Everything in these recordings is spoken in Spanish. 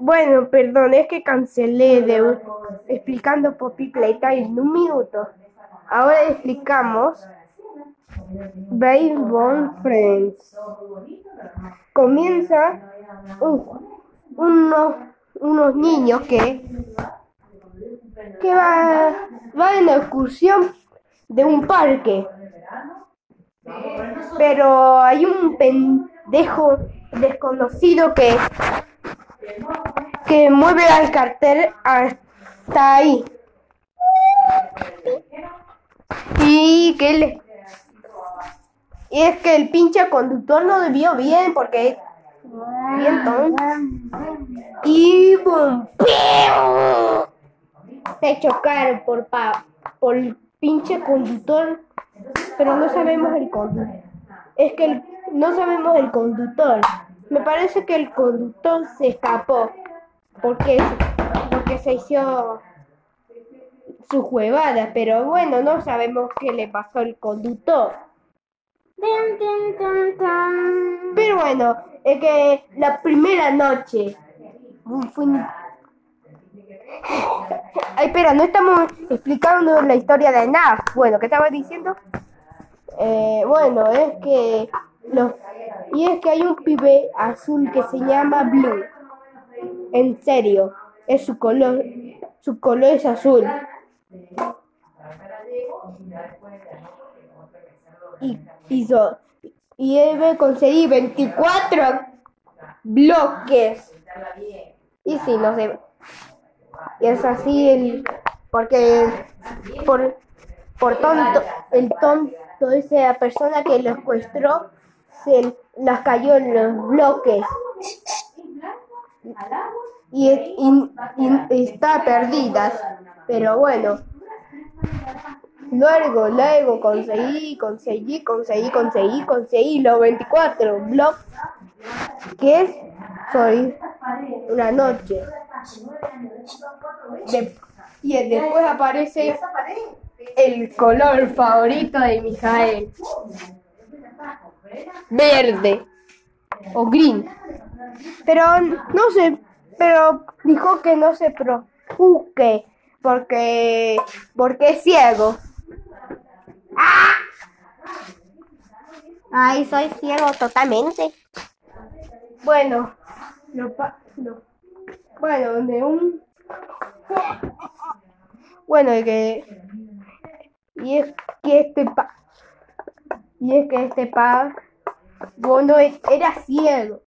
Bueno, perdón, es que cancelé de explicando Poppy Playtime en un minuto. Ahora explicamos Baseball Friends. Comienza unos, unos niños que, que va, va en excursión de un parque. Pero hay un pendejo desconocido que que mueve al cartel hasta ahí. Y que le... Y es que el pinche conductor no debió bien porque bien tonto. Y boom, se chocaron por pa, por el pinche conductor, pero no sabemos el conductor. Es que no sabemos el conductor. Me parece que el conductor se escapó porque, porque se hizo su juevada, pero bueno, no sabemos qué le pasó al conductor. Pero bueno, es que la primera noche fue Ay, espera, no estamos explicando la historia de NAF. Bueno, ¿qué estaba diciendo? Eh, bueno, es que los y es que hay un pibe azul que se llama Blue. En serio, es su color, su color es azul. Y hizo y debe conseguir 24 bloques. Y si no sé. Y es así el porque por por tonto el tonto esa persona que lo secuestró se las cayó en los bloques y, y- y está perdidas pero bueno luego luego conseguí conseguí conseguí conseguí conseguí los 24 bloques que es soy una noche De- y después aparece el color favorito de Mijael. Verde o green. Pero no sé, pero dijo que no se preocupe porque porque es ciego. Ay, soy ciego totalmente. Bueno, lo pa- lo- bueno, de un bueno, y que y es que este pa y es que este pa bueno, e- era ciego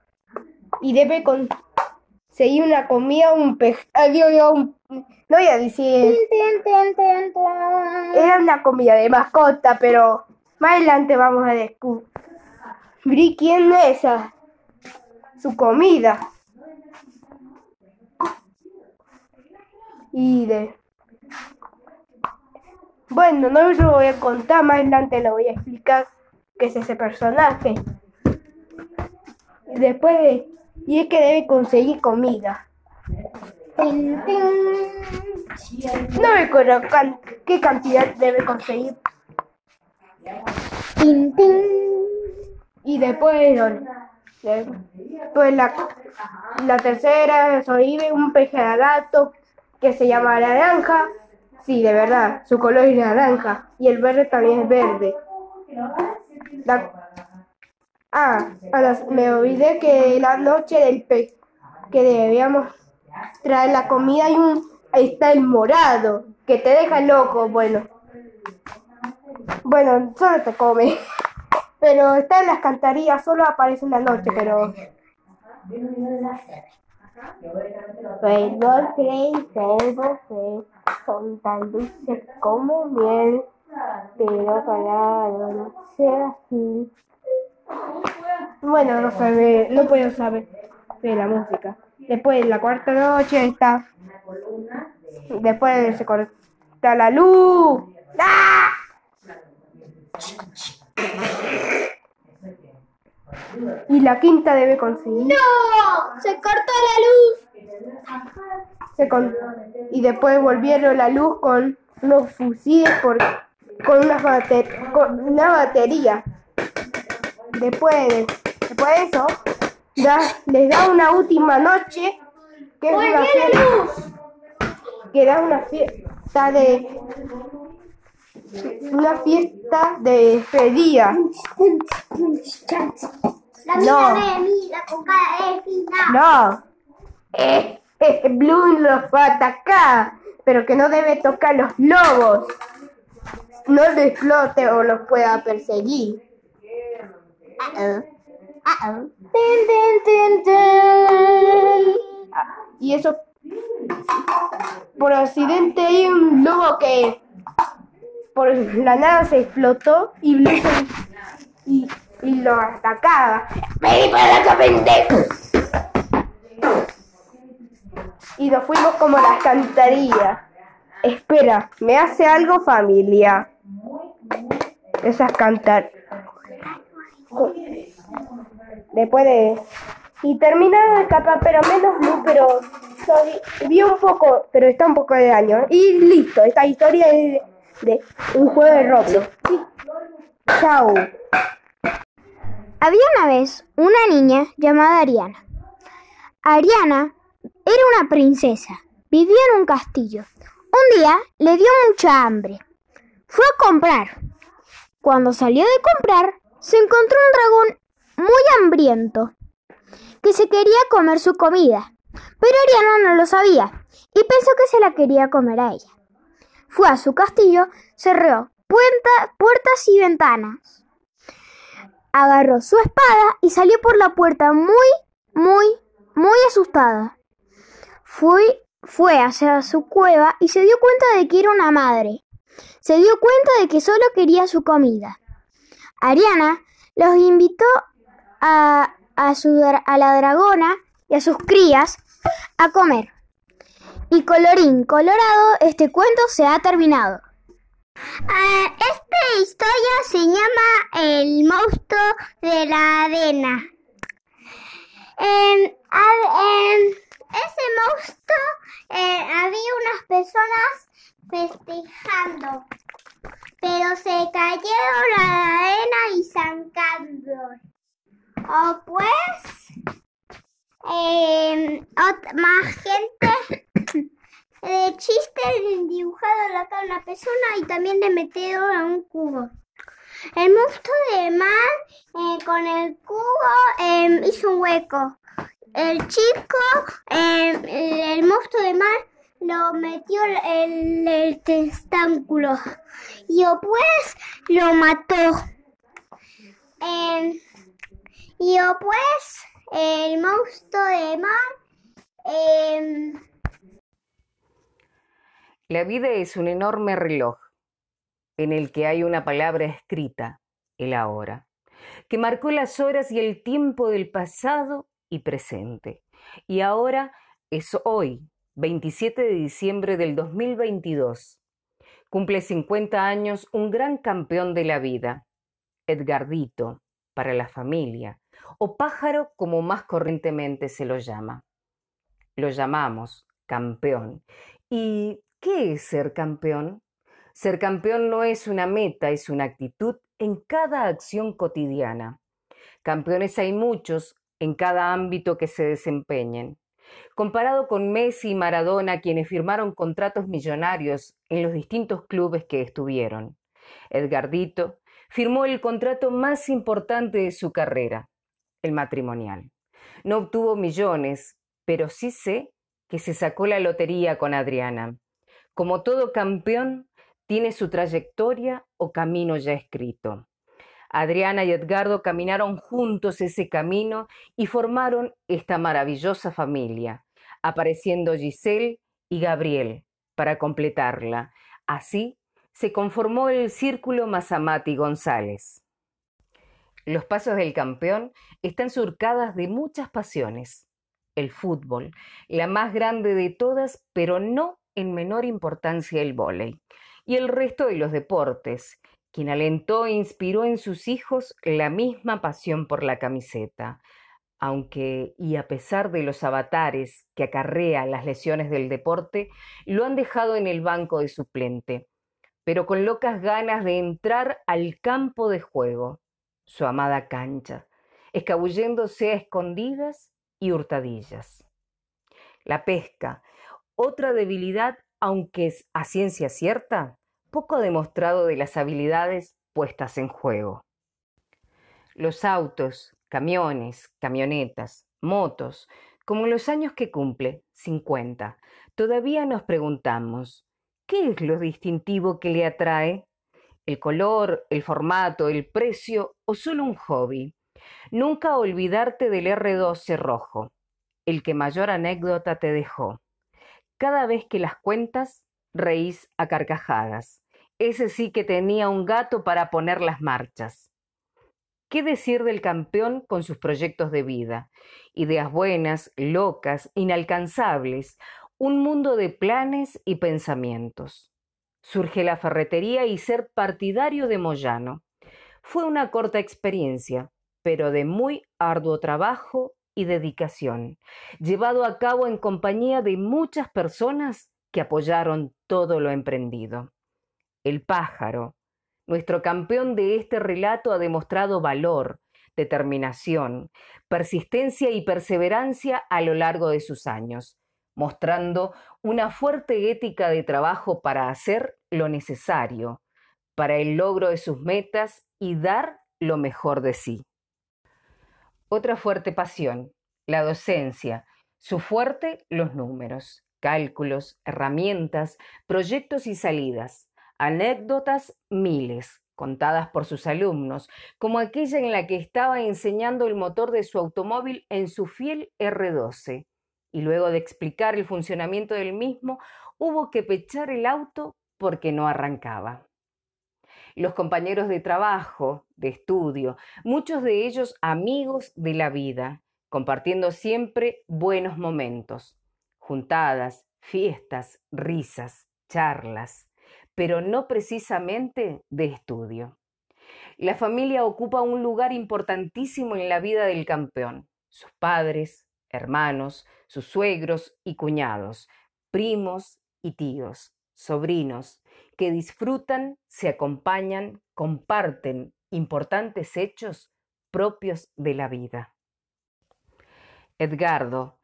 y debe conseguir una comida, un pescado, un no voy a decir era una comida de mascota, pero más adelante vamos a descubrir quién es esa, su comida. Y de... Bueno, no lo voy a contar, más adelante lo voy a explicar qué es ese personaje. Después de... Y es que debe conseguir comida. Tin, tin. No me acuerdo can- qué cantidad debe conseguir Tin. Y después, después la, la tercera sobrevive un gato que se llama naranja. Sí, de verdad, su color es naranja y el verde también es verde. La- ah, me olvidé que la noche del pe que debíamos traer la comida hay un ahí está el morado que te deja loco, bueno. Bueno, solo te come. Pero está en las cantarillas, solo aparece en la noche, pero... Rainbow Flame, Rainbow son tan dulces como miel, pero para no ser así. Bueno, no sabe, no puedo saber de la música. Después, la cuarta noche está... Después se corta la luz. ¡Ah! Y la quinta debe conseguir. ¡No! ¡Se cortó la luz! Se con- y después volvieron la luz con unos fusiles por, con, una con una batería. Después, después de eso, da- les da una última noche que es una fiesta, que da una fiesta de una fiesta de despedida. La No. de mí, la coca es fina. No, eh, eh, Blue los va a atacar, pero que no debe tocar los lobos. No lo explote o los pueda perseguir. Y eso, por accidente hay un lobo que por la nada se explotó y lo atacaba. ¡Vení para acá, pendejo! Y nos fuimos como las cantarillas. Espera, me hace algo familia. Esas cantar. Después de. Y terminaron de escapar, pero menos Blue, pero soy- vi un poco, pero está un poco de daño. Y listo, esta historia es de, un juego de Roblox. Chao. Había una vez una niña llamada Ariana. Ariana era una princesa. Vivía en un castillo. Un día le dio mucha hambre. Fue a comprar. Cuando salió de comprar, se encontró un dragón muy hambriento que se quería comer su comida. Pero Ariana no lo sabía y pensó que se la quería comer a ella. Fue a su castillo, cerró puerta- puertas y ventanas agarró su espada y salió por la puerta muy, muy, muy asustada. Fue, fue hacia su cueva y se dio cuenta de que era una madre. Se dio cuenta de que solo quería su comida. Ariana los invitó a, a, su a la dragona y a sus crías a comer. Y colorín colorado, este cuento se ha terminado. Ah, esta historia se llama El monstruo de la arena. En, a- en ese monstruo eh, había unas personas festejando, pero se cayeron la arena y zancando. O pues, ot- más gente de chiste dibujado la cara de una persona y también de meterlo en un cubo. El monstruo de mar eh, con el cubo eh, hizo un hueco. El chico, eh, el, monstruo de mar, lo metió en el testáculo y después lo mató. Eh, y después el monstruo de mar eh, La vida es un enorme reloj en el que hay una palabra escrita, el ahora, que marcó las horas y el tiempo del pasado y presente. Y ahora es hoy, 27 de diciembre del 2022. Cumple 50 años un gran campeón de la vida, Edgardito, para la familia, o pájaro como más corrientemente se lo llama. Lo llamamos campeón. ¿Y qué es ser campeón? Ser campeón no es una meta, es una actitud en cada acción cotidiana. Campeones hay muchos en cada ámbito que se desempeñen. Comparado con Messi y Maradona, quienes firmaron contratos millonarios en los distintos clubes que estuvieron. Edgardito firmó el contrato más importante de su carrera, el matrimonial. No obtuvo millones, pero sí sé que se sacó la lotería con Adriana. Como todo campeón, tiene su trayectoria o camino ya escrito. Adriana y Edgardo caminaron juntos ese camino y formaron esta maravillosa familia, apareciendo Giselle y Gabriel para completarla. Así se conformó el círculo Mazamati González. Los pasos del campeón están surcadas de muchas pasiones. El fútbol, la más grande de todas, pero no en menor importancia el vóley, y el resto de los deportes, quien alentó e inspiró en sus hijos la misma pasión por la camiseta, aunque, y a pesar de los avatares que acarrea las lesiones del deporte, lo han dejado en el banco de suplente, pero con locas ganas de entrar al campo de juego, su amada cancha, escabulléndose a escondidas y hurtadillas. La pesca, otra debilidad, aunque es a ciencia cierta, poco demostrado de las habilidades puestas en juego. Los autos, camiones, camionetas, motos, como los años que cumple, 50, todavía nos preguntamos, ¿qué es lo distintivo que le atrae? ¿El color, el formato, el precio o solo un hobby? Nunca olvidarte del R12 rojo, el que mayor anécdota te dejó. Cada vez que las cuentas, reís a carcajadas. Ese sí que tenía un gato para poner las marchas. ¿Qué decir del campeón con sus proyectos de vida? Ideas buenas, locas, inalcanzables, un mundo de planes y pensamientos. Surge la ferretería y ser partidario de Moyano. Fue una corta experiencia, pero de muy arduo trabajo y dedicación, llevado a cabo en compañía de muchas personas que apoyaron todo lo emprendido. El pájaro, nuestro campeón de este relato ha demostrado valor, determinación, persistencia y perseverancia a lo largo de sus años, mostrando una fuerte ética de trabajo para hacer lo necesario para el logro de sus metas y dar lo mejor de sí. Otra fuerte pasión, la docencia, su fuerte los números, cálculos, herramientas, proyectos y salidas. Anécdotas miles, contadas por sus alumnos, como aquella en la que estaba enseñando el motor de su automóvil en su fiel R12, y luego de explicar el funcionamiento del mismo, hubo que pechar el auto porque no arrancaba. Los compañeros de trabajo, de estudio, muchos de ellos amigos de la vida, compartiendo siempre buenos momentos, juntadas, fiestas, risas, charlas pero no precisamente de estudio. La familia ocupa un lugar importantísimo en la vida del campeón. Sus padres, hermanos, sus suegros y cuñados, primos y tíos, sobrinos, que disfrutan, se acompañan, comparten importantes hechos propios de la vida. Edgardo,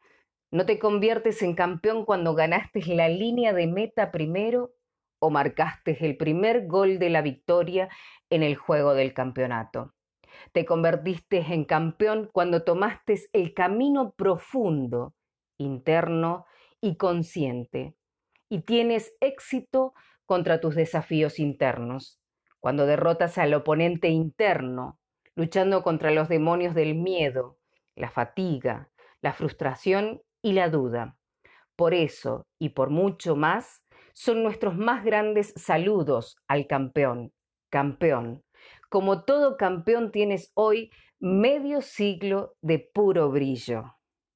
no te conviertes en campeón cuando ganaste la línea de meta primero o marcaste el primer gol de la victoria en el juego del campeonato. Te convertiste en campeón cuando tomaste el camino profundo, interno y consciente, y tienes éxito contra tus desafíos internos, cuando derrotas al oponente interno, luchando contra los demonios del miedo, la fatiga, la frustración y la duda. Por eso, y por mucho más, son nuestros más grandes saludos al campeón. Campeón. Como todo campeón tienes hoy medio siglo de puro brillo.